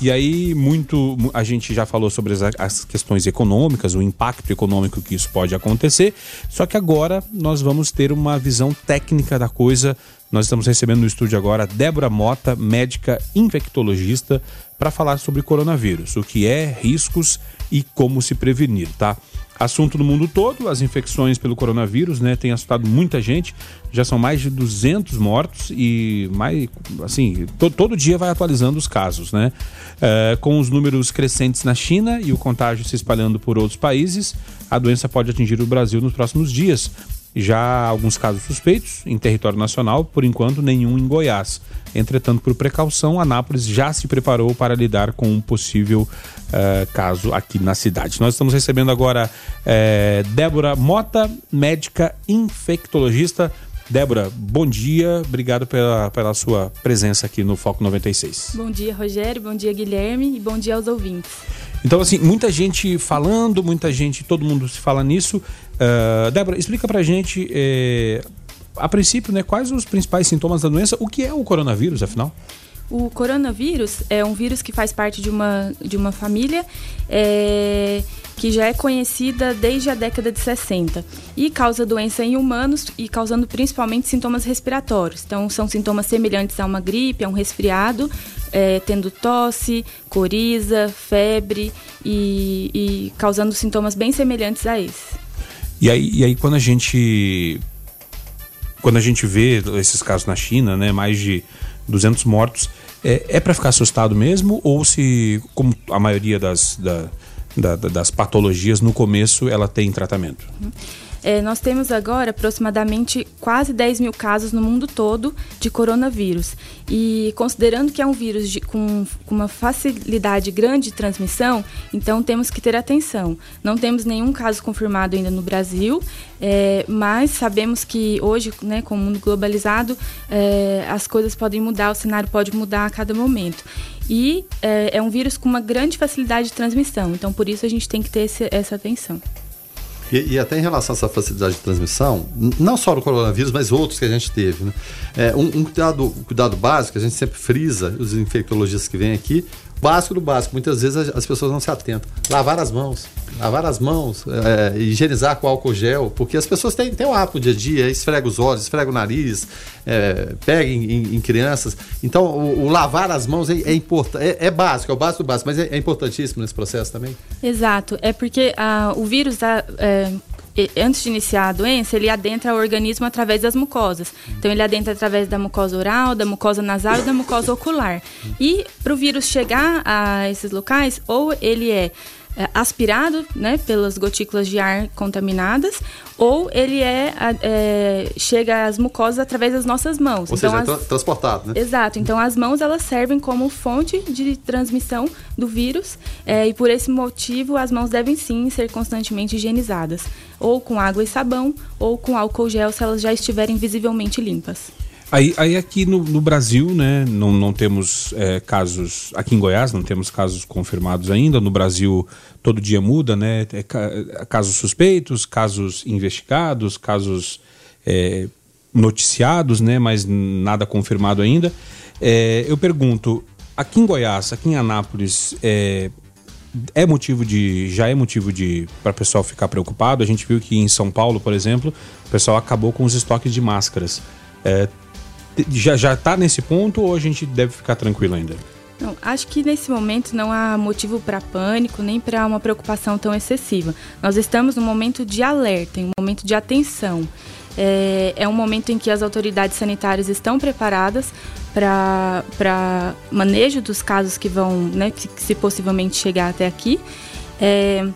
E aí, muito. A gente já falou sobre as, as, questões econômicas, o impacto econômico que isso pode acontecer. Só que agora nós vamos ter uma visão técnica da coisa. Nós estamos recebendo no estúdio agora Débora Mota, médica infectologista, para falar sobre coronavírus, o que é, riscos e como se prevenir, tá? Assunto no mundo todo, as infecções pelo coronavírus, né, tem assustado muita gente. Já são mais de 200 mortos e mais, assim, to, todo dia vai atualizando os casos, né? É, com os números crescentes na China e o contágio se espalhando por outros países, a doença pode atingir o Brasil nos próximos dias. Já alguns casos suspeitos em território nacional, por enquanto nenhum em Goiás. Entretanto, por precaução, Anápolis já se preparou para lidar com um possível uh, caso aqui na cidade. Nós estamos recebendo agora uh, Débora Mota, médica infectologista. Débora, bom dia, obrigado pela, pela sua presença aqui no Foco 96. Bom dia, Rogério, bom dia, Guilherme, e bom dia aos ouvintes. Então, assim, muita gente falando, muita gente, todo mundo se fala nisso. Uh, Débora, explica pra gente, eh, a princípio, né, quais os principais sintomas da doença, o que é o coronavírus, afinal? O coronavírus é um vírus que faz parte de uma, de uma família é, que já é conhecida desde a década de 60 e causa doença em humanos e causando principalmente sintomas respiratórios. Então, são sintomas semelhantes a uma gripe, a um resfriado, é, tendo tosse, coriza, febre e, e, causando sintomas bem semelhantes a esse. E aí, e aí quando a gente quando a gente vê esses casos na China, né, mais de 200 mortos, é, é para ficar assustado mesmo? Ou se, como a maioria das, da, da, das patologias, no começo ela tem tratamento? Uhum. É, nós temos agora aproximadamente quase 10 mil casos no mundo todo de coronavírus. E considerando que é um vírus de, com, com, uma facilidade grande de transmissão, então temos que ter atenção. Não temos nenhum caso confirmado ainda no Brasil, é, mas sabemos que hoje, né, com o mundo globalizado, é, as coisas podem mudar, o cenário pode mudar a cada momento. E é, é um vírus com uma grande facilidade de transmissão, então por isso a gente tem que ter esse, essa atenção. E, e, até em relação a essa facilidade de transmissão, não só do coronavírus, mas outros que a gente teve. Né? É, um, um cuidado, cuidado básico, a gente sempre frisa, os infectologistas que vêm aqui, básico do básico. Muitas vezes as pessoas não se atentam. Lavar as mãos. Lavar as mãos, é, higienizar com álcool gel, porque as pessoas têm, têm o hábito dia a dia, esfrega os olhos, esfrega o nariz, é, pega em, em, em, crianças. Então, o, o lavar as mãos é, é importante, é, é, básico, é o básico do básico, mas é, é importantíssimo nesse processo também. Exato, é porque ah, o vírus, é, antes de iniciar a doença, ele adentra o organismo através das mucosas. Então, ele adentra através da mucosa oral, da mucosa nasal e da mucosa ocular. E para o vírus chegar a esses locais, ou ele é aspirado né, pelas gotículas de ar contaminadas, ou ele é, é, chega às mucosas através das nossas mãos. Ou então, seja, as... é transportado, né? Exato. Então as mãos elas servem como fonte de transmissão do vírus é, e por esse motivo as mãos devem sim ser constantemente higienizadas, ou com água e sabão, ou com álcool gel se elas já estiverem visivelmente limpas. Aí, aí aqui no, no, Brasil, né, não, não temos é, casos, aqui em Goiás não temos casos confirmados ainda, no Brasil todo dia muda, né, é, casos suspeitos, casos investigados, casos é, noticiados, né, mas nada confirmado ainda. É, eu pergunto, aqui em Goiás, aqui em Anápolis, é, é motivo de já é motivo de para o pessoal ficar preocupado. A gente viu que em São Paulo, por exemplo, o pessoal acabou com os estoques de máscaras. É, já já está nesse ponto ou a gente deve ficar tranquilo ainda? Não, acho que nesse momento não há motivo para pânico nem para uma preocupação tão excessiva. Nós estamos num momento de alerta, em um momento de atenção. É, é um momento em que as autoridades sanitárias estão preparadas para manejo dos casos que vão, né, que, se possivelmente chegar até aqui. É,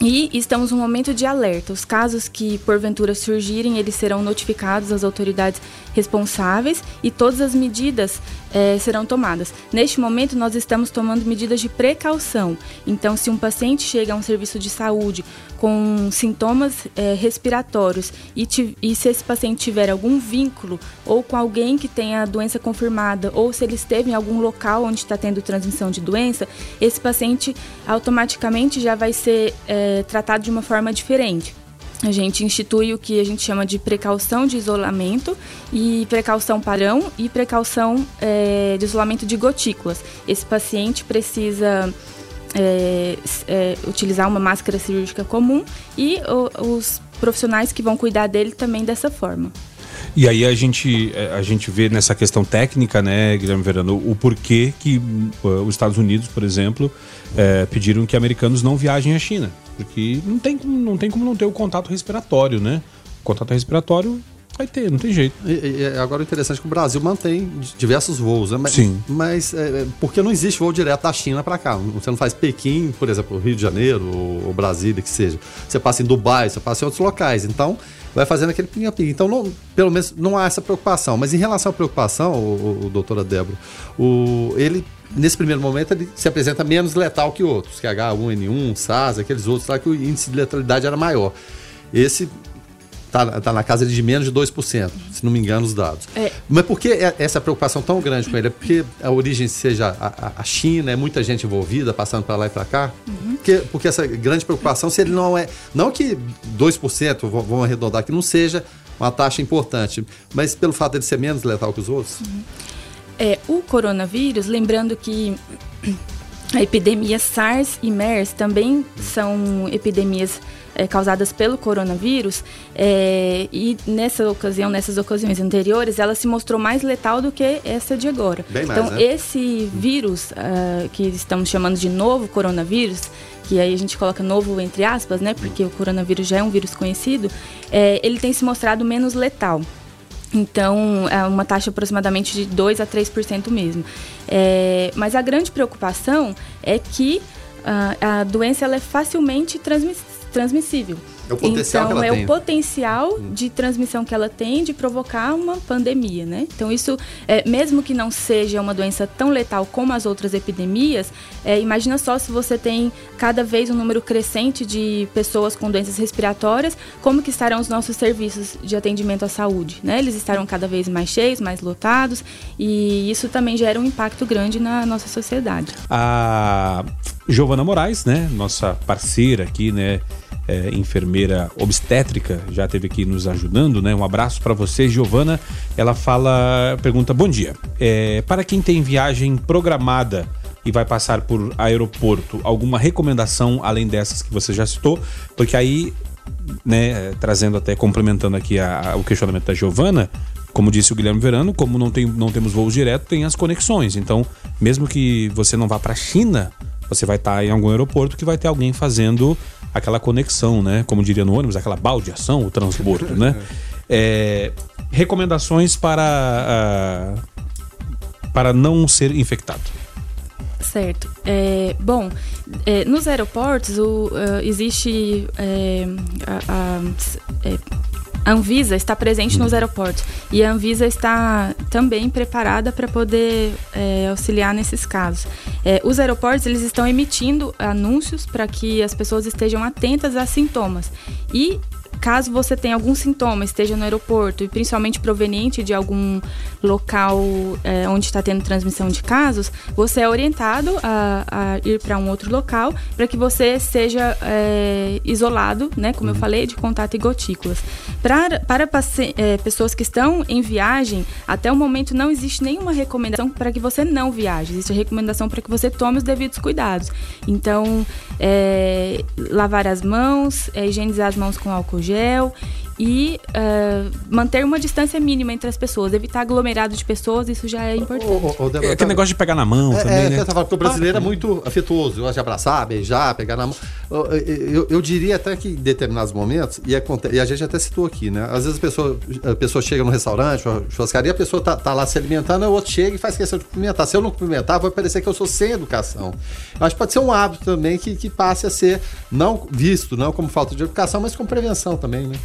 e estamos num momento de alerta. Os casos que porventura surgirem, eles serão notificados às autoridades responsáveis e todas as medidas é, serão tomadas. Neste momento, nós estamos tomando medidas de precaução. Então, se um paciente chega a um serviço de saúde com sintomas é, respiratórios e, e, se esse paciente tiver algum vínculo ou com alguém que tenha a doença confirmada ou se ele esteve em algum local onde está tendo transmissão de doença, esse paciente automaticamente já vai ser é, tratado de uma forma diferente a gente institui o que a gente chama de precaução de isolamento e precaução padrão e precaução é, de isolamento de gotículas. Esse paciente precisa é, é, utilizar uma máscara cirúrgica comum e o, os profissionais que vão cuidar dele também dessa forma. E aí a gente, é, a gente vê nessa questão técnica, né, Guilherme Verano, o porquê que uh, os Estados Unidos, por exemplo, é, pediram que americanos não viajem à China. Porque não tem, não tem como não ter o contato respiratório, né? O contato respiratório Vai ter, não tem jeito. E, e, agora o interessante é que o Brasil mantém diversos voos, né? Mas, Sim. Mas é, porque não existe voo direto da China para cá. Você não faz Pequim, por exemplo, Rio de Janeiro ou, ou Brasília, que seja. Você passa em Dubai, você passa em outros locais. Então, vai fazendo aquele pinga-pinga. Então, não, pelo menos, não há essa preocupação. Mas em relação à preocupação, o, o, o doutora Débora, o, ele nesse primeiro momento ele se apresenta menos letal que outros, que H1N1, SARS, aqueles outros lá que o índice de letalidade era maior. Esse Está tá na casa de menos de 2%, se não me engano, os dados. É. Mas por que é essa preocupação tão grande com ele? É porque a origem seja a, a China, é muita gente envolvida, passando para lá e para cá? Uhum. Porque, porque essa grande preocupação, se ele não é. Não que 2%, vamos arredondar, que não seja uma taxa importante, mas pelo fato de ele ser menos letal que os outros? Uhum. É, o coronavírus, lembrando que a epidemia SARS e MERS também são epidemias é, causadas pelo coronavírus é, e nessa ocasião, nessas ocasiões anteriores, ela se mostrou mais letal do que essa de agora. Bem então, mais, né? esse vírus uh, que estamos chamando de novo coronavírus, que aí a gente coloca novo entre aspas, né? Porque o coronavírus já é um vírus conhecido, é, ele tem se mostrado menos letal. Então, é uma taxa aproximadamente de 2 a 3% mesmo. É, mas a grande preocupação é que uh, a doença ela é facilmente transmissível transmissível. É o potencial então, que ela é tem. o potencial hum. de transmissão que ela tem de provocar uma pandemia, né? Então, isso, é, mesmo que não seja uma doença tão letal como as outras epidemias, é, imagina só se você tem cada vez um número crescente de pessoas com doenças respiratórias, como que estarão os nossos serviços de atendimento à saúde, né? Eles estarão cada vez mais cheios, mais lotados, e isso também gera um impacto grande na nossa sociedade. A Giovana Moraes, né? Nossa parceira aqui, né? é, enfermeira obstétrica, já esteve aqui nos ajudando, né? Um abraço para você, Giovana. Ela fala, pergunta: Bom dia. É, para quem tem viagem programada e vai passar por aeroporto, alguma recomendação além dessas que você já citou? Porque aí, né, trazendo até complementando aqui a, a, o questionamento da Giovana, como disse o Guilherme Verano, como não, tem, não temos voos direto, tem as conexões. Então, mesmo que você não vá para a China, você vai estar tá em algum aeroporto que vai ter alguém fazendo aquela conexão, né? Como diria no ônibus, aquela baldeação, o transbordo, né? É, recomendações para, uh, para não ser infectado. Certo. É, bom, é, nos aeroportos o, uh, existe é, a, a, é, a Anvisa está presente nos aeroportos e a Anvisa está também preparada para poder é, auxiliar nesses casos. É, os aeroportos eles estão emitindo anúncios para que as pessoas estejam atentas a sintomas e caso você tenha algum sintoma, esteja no aeroporto e principalmente proveniente de algum local é, onde está tendo transmissão de casos, você é orientado a, a ir para um outro local para que você seja é, isolado, né, como uhum. eu falei, de contato e gotículas. Pra, para é, pessoas que estão em viagem, até o momento não existe nenhuma recomendação para que você não viaje, existe a recomendação para que você tome os devidos cuidados. Então, lavar as mãos, higienizar as mãos com álcool gel e uh, manter uma distância mínima entre as pessoas, evitar aglomerado de pessoas, isso já é importante. O, o, o é aquele negócio de pegar na mão é, também, é, né? Tava, porque o brasileiro é muito afetuoso, gosta de abraçar, beijar, pegar na mão. Eu, eu, eu, diria até que em determinados momentos, e, e, a gente até citou aqui, né? Às vezes a pessoa, a pessoa chega no restaurante, uma churrascaria, a pessoa tá, tá lá se alimentando, o outro chega e faz questão de cumprimentar. Se eu não cumprimentar, vai parecer que eu sou sem educação. Eu acho que pode ser um hábito também que, que passe a ser não visto, não como falta de educação, mas como prevenção também, né?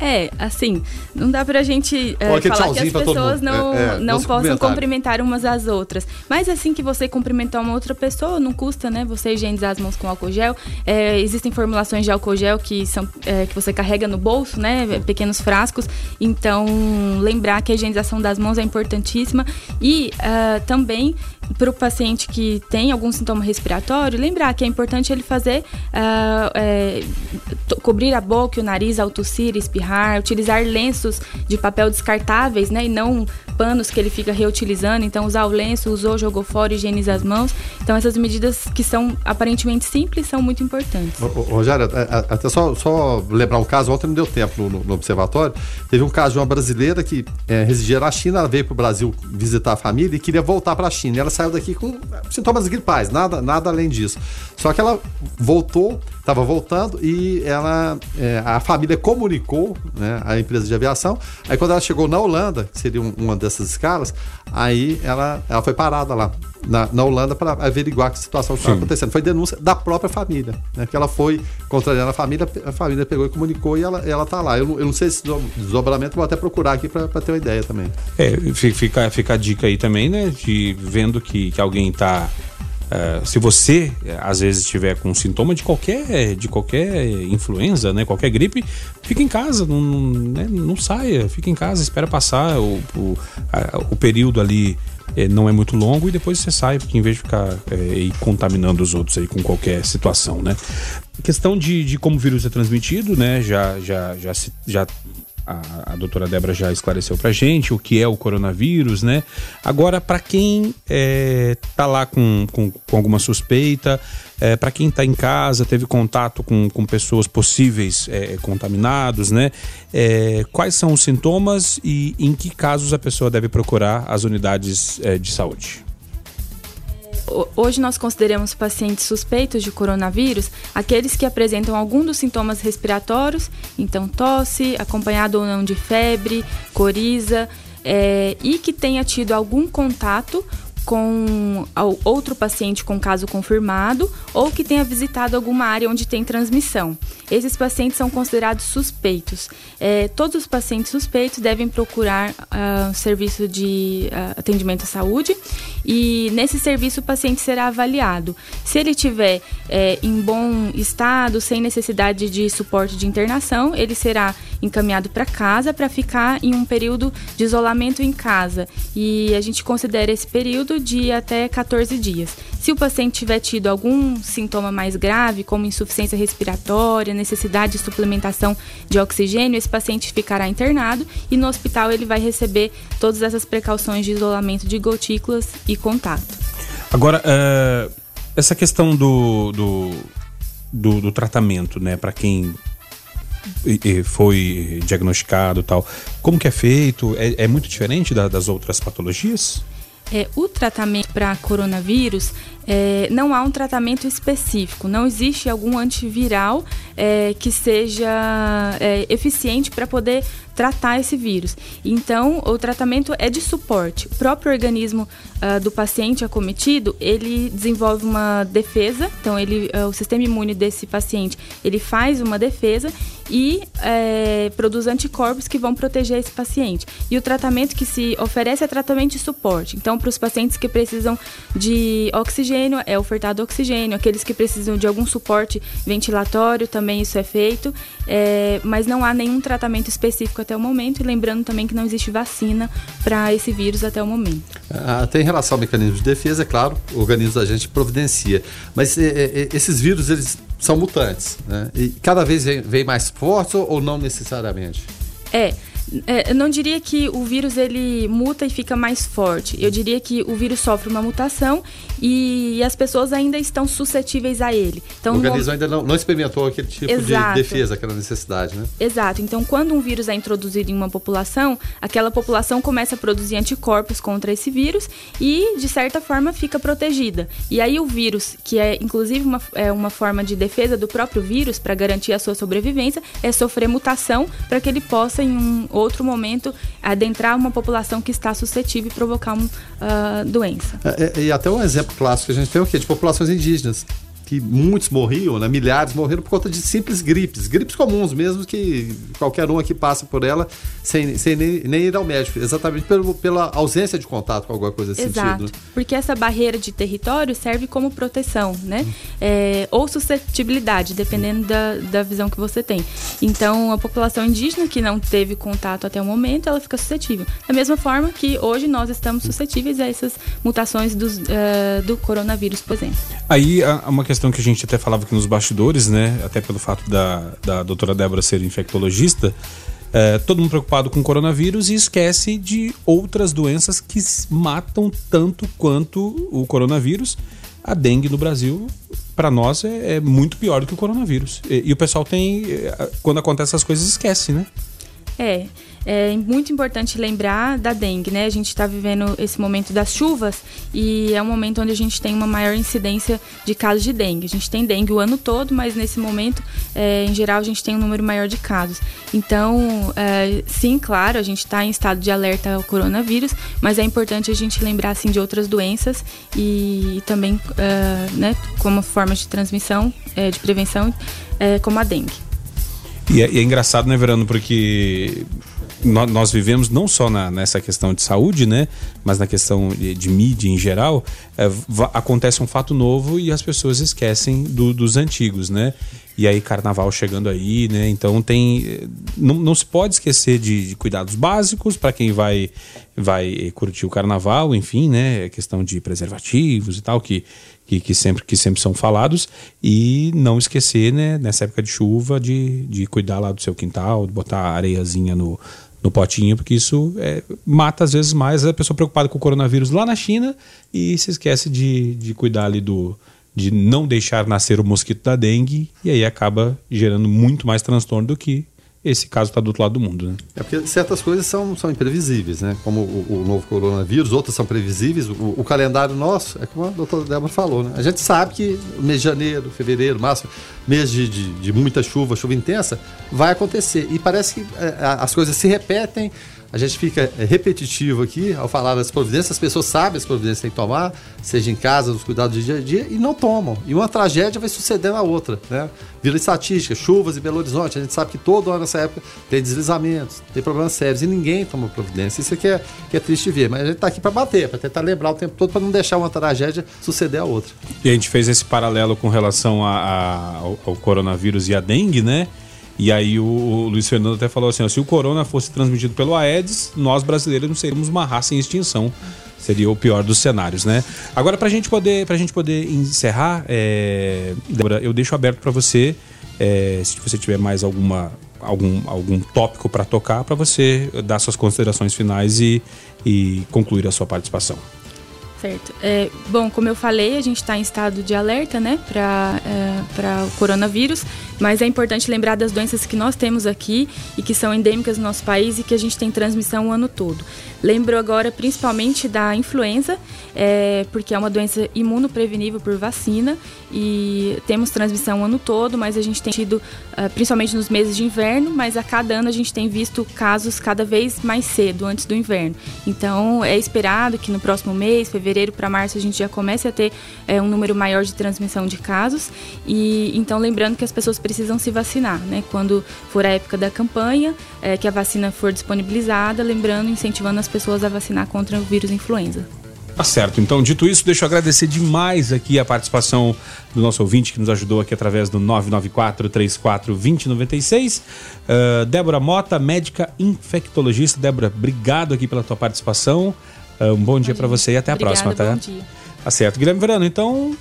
É, assim, não dá pra gente é, falar que as pessoas não, é, é, não possam cumprimentar umas às outras. Mas assim que você cumprimentar uma outra pessoa, não custa, né? Você higienizar as mãos com álcool gel. É, existem formulações de álcool gel que, são, é, que você carrega no bolso, né? Pequenos frascos. Então, lembrar que a higienização das mãos é importantíssima. E uh, também para o paciente que tem algum sintoma respiratório, lembrar que é importante ele fazer uh, cobrir a boca, o nariz ao tossir, espirrar, utilizar lenços de papel descartáveis, né, e não panos que ele fica reutilizando. Então, usar o lenço, usou, jogou fora, higieniza as mãos. Então, essas medidas que são aparentemente simples são muito importantes. Rogério, até só, só lembrar um caso, ontem não deu tempo no, no observatório. Teve um caso de uma brasileira que é, residia na China, ela veio para o Brasil visitar a família e queria voltar para a China. Ela saiu daqui com sintomas gripais, nada, nada além disso. Só que ela voltou estava voltando e ela, é, a família comunicou né, a empresa de aviação. Aí quando ela chegou na Holanda, que seria um, uma dessas escalas, aí ela, ela foi parada lá na, na Holanda para averiguar que situação estava acontecendo. Foi denúncia da própria família, né? Que ela foi contrariando a família, a família pegou e comunicou e ela, ela tá lá. Eu, eu não sei se desdobramento, vou até procurar aqui para ter uma ideia também. É, fica, fica a dica aí também, né? De vendo que, que alguém está Uh, se você às vezes estiver com sintoma de qualquer de qualquer influenza, né, qualquer gripe, fica em casa, não, né, não saia, fica em casa, espera passar o, o, a, o período ali é, não é muito longo e depois você sai, porque em vez de ficar é, contaminando os outros aí com qualquer situação, né? questão de, de como o vírus é transmitido, né? Já, já, já, já a, a doutora Débora já esclareceu pra gente o que é o coronavírus, né? Agora, para quem é, tá lá com, com, com alguma suspeita, é, para quem está em casa, teve contato com, com pessoas possíveis é, contaminados, né? É, quais são os sintomas e em que casos a pessoa deve procurar as unidades é, de saúde? Hoje nós consideramos pacientes suspeitos de coronavírus aqueles que apresentam algum dos sintomas respiratórios, então tosse, acompanhado ou não de febre, coriza, é, e que tenha tido algum contato com outro paciente com caso confirmado ou que tenha visitado alguma área onde tem transmissão. Esses pacientes são considerados suspeitos. É, todos os pacientes suspeitos devem procurar uh, serviço de uh, atendimento à saúde e nesse serviço o paciente será avaliado. Se ele tiver é, em bom estado, sem necessidade de suporte de internação, ele será encaminhado para casa para ficar em um período de isolamento em casa. E a gente considera esse período de até 14 dias. Se o paciente tiver tido algum sintoma mais grave, como insuficiência respiratória, necessidade de suplementação de oxigênio, esse paciente ficará internado e no hospital ele vai receber todas essas precauções de isolamento de gotículas e contato. Agora, uh, essa questão do, do, do, do tratamento, né, para quem foi diagnosticado tal, como que é feito? É, é muito diferente da, das outras patologias? É, o tratamento para coronavírus é, não há um tratamento específico, não existe algum antiviral é, que seja é, eficiente para poder tratar esse vírus. Então, o tratamento é de suporte. O próprio organismo uh, do paciente acometido, ele desenvolve uma defesa. Então, ele, uh, o sistema imune desse paciente, ele faz uma defesa e é, produz anticorpos que vão proteger esse paciente. E o tratamento que se oferece é tratamento de suporte. Então, para os pacientes que precisam de oxigênio, é ofertado oxigênio. Aqueles que precisam de algum suporte ventilatório, também isso é feito. É, mas não há nenhum tratamento específico até o momento, e lembrando também que não existe vacina para esse vírus até o momento. Ah, tem relação ao mecanismo de defesa, é claro, o organismo da gente providencia. Mas é, é, esses vírus, eles são mutantes, né? E cada vez vem, vem mais fortes ou, ou não necessariamente? É, é, eu não diria que o vírus ele muta e fica mais forte. Eu diria que o vírus sofre uma mutação e as pessoas ainda estão suscetíveis a ele. Então, o organismo no... ainda não, não, experimentou aquele tipo Exato. de defesa, aquela necessidade, né? Exato. Então, quando um vírus é introduzido em uma população, aquela população começa a produzir anticorpos contra esse vírus e, de certa forma, fica protegida. E aí o vírus, que é inclusive uma, é uma forma de defesa do próprio vírus para garantir a sua sobrevivência, é sofrer mutação para que ele possa, em um outro momento, adentrar uma população que está suscetível e provocar uma uh, doença. É, e até um exemplo clássico, a gente tem o quê? De populações indígenas que muitos morriam, né? milhares morreram por conta de simples gripes, gripes comuns mesmo, que qualquer um aqui passa por ela sem, sem nem, nem ir ao médico, exatamente pelo, pela ausência de contato com alguma coisa desse Exato, sentido. porque essa barreira de território serve como proteção, né? Hum. É, ou suscetibilidade, dependendo da, da visão que você tem. Então, a população indígena que não teve contato até o momento, ela fica suscetível. Da mesma forma que hoje nós estamos suscetíveis a essas mutações dos, uh, do coronavírus, por exemplo. Aí, uma questão questão que a gente até falava aqui nos bastidores, né? Até pelo fato da, da doutora Débora ser infectologista. É, todo mundo preocupado com coronavírus e esquece de outras doenças que matam tanto quanto o coronavírus. A dengue no Brasil, para nós, é, é, muito pior do que o coronavírus. E, e o pessoal tem. É, quando acontece essas coisas, esquece, né? É, é muito importante lembrar da dengue, né? A gente está vivendo esse momento das chuvas e é um momento onde a gente tem uma maior incidência de casos de dengue. A gente tem dengue o ano todo, mas nesse momento, é, em geral, a gente tem um número maior de casos. Então, é, sim, claro, a gente está em estado de alerta ao coronavírus, mas é importante a gente lembrar assim, de outras doenças e, também, é, né, como forma de transmissão, é, de prevenção, é, como a dengue. E é, e é, engraçado, né, Verano, porque nós vivemos não só na, nessa questão de saúde, né, mas na questão de, de mídia em geral, é, acontece um fato novo e as pessoas esquecem do, dos antigos, né? E aí carnaval chegando aí, né? Então tem não, não se pode esquecer de, de cuidados básicos para quem vai vai curtir o carnaval, enfim, né? Questão de preservativos e tal que que, que, sempre, que sempre são falados, e não esquecer, né, nessa época de chuva, de, de cuidar lá do seu quintal, de botar areiazinha no, no potinho, porque isso é, mata às vezes mais a pessoa preocupada com o coronavírus lá na China e se esquece de, de cuidar ali do de não deixar nascer o mosquito da dengue e aí acaba gerando muito mais transtorno do que esse caso está do outro lado do mundo. Né? É porque certas coisas são, são imprevisíveis, né? Como o, o novo coronavírus, outras são previsíveis. O, o, calendário nosso, é como a doutora Débora falou, né? A gente sabe que mês de janeiro, fevereiro, março, mês de, de, de muita chuva, chuva intensa, vai acontecer. E parece que é, as coisas se repetem a gente fica é, repetitivo aqui ao falar das providências, as pessoas sabem as providências que tem que tomar, seja em casa, nos cuidados do dia a dia, e não tomam. E uma tragédia vai sucedendo a outra, né? Vira estatística, chuvas em Belo Horizonte, a gente sabe que todo ano nessa época tem deslizamentos, tem problemas sérios, e ninguém toma providência. Isso aqui é, que é triste ver, mas a gente está aqui para bater, para tentar lembrar o tempo todo, para não deixar uma tragédia suceder a outra. E a gente fez esse paralelo com relação a, a, ao, ao coronavírus e a dengue, né? E aí o Luiz Fernando até falou assim: ó, se o corona fosse transmitido pelo Aedes, nós brasileiros não seríamos uma raça em extinção. Seria o pior dos cenários, né? Agora, para gente poder, gente poder encerrar, é... Débora, eu deixo aberto para você, é... se você tiver mais alguma, algum, algum tópico para tocar, para você dar suas considerações finais e, e concluir a sua participação. Certo. É, bom, como eu falei, a gente está em estado de alerta, né, para é, o coronavírus, mas é importante lembrar das doenças que nós temos aqui e que são endêmicas no nosso país e que a gente tem transmissão o ano todo. Lembro agora principalmente da influenza, é, porque é uma doença imunoprevenível por vacina e temos transmissão o ano todo, mas a gente tem tido, uh, principalmente nos meses de inverno, mas a cada ano a gente tem visto casos cada vez mais cedo, antes do inverno. Então é esperado que no próximo mês, fevereiro, para março a gente já começa a ter é, um número maior de transmissão de casos. E então lembrando que as pessoas precisam se vacinar, né? Quando for a época da campanha, é, que a vacina for disponibilizada, lembrando, incentivando as pessoas a vacinar contra o vírus influenza. Tá certo. Então, dito isso, deixa eu agradecer demais aqui a participação do nosso ouvinte que nos ajudou aqui através do 994 34 2096. Uh, Débora Mota, médica infectologista. Débora, obrigado aqui pela tua participação. Ah, um bom dia para você e até a Obrigada, próxima, tá? Bom dia. Tá certo. Guilherme Verano, então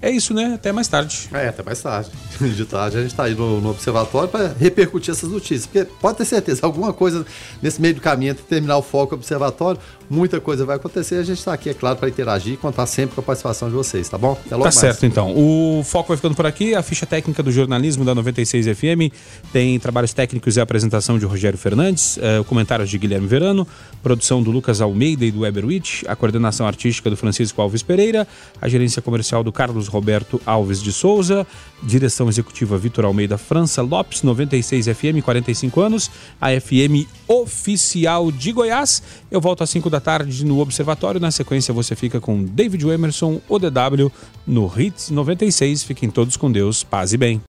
é isso, né? Até mais tarde. É, até mais tarde. De tarde a gente está aí no, no observatório para repercutir essas notícias. Porque pode ter certeza, alguma coisa nesse meio do caminho, até terminar o foco observatório, muita coisa vai acontecer. A gente está aqui, é claro, para interagir e contar sempre com a participação de vocês, tá bom? Até logo tá mais. certo, então. O foco vai ficando por aqui. A ficha técnica do jornalismo da 96 FM tem trabalhos técnicos e apresentação de Rogério Fernandes, uh, comentários de Guilherme Verano, produção do Lucas Almeida e do Weberwitch, a coordenação artística do Francisco Alves Pereira, a gerência comercial do Carlos Roberto Alves de Souza, direção executiva Vitor Almeida França Lopes, 96 FM, 45 anos, a FM oficial de Goiás. Eu volto às 5 da tarde no Observatório. Na sequência, você fica com David Emerson, ODW, no Hits 96. Fiquem todos com Deus, paz e bem.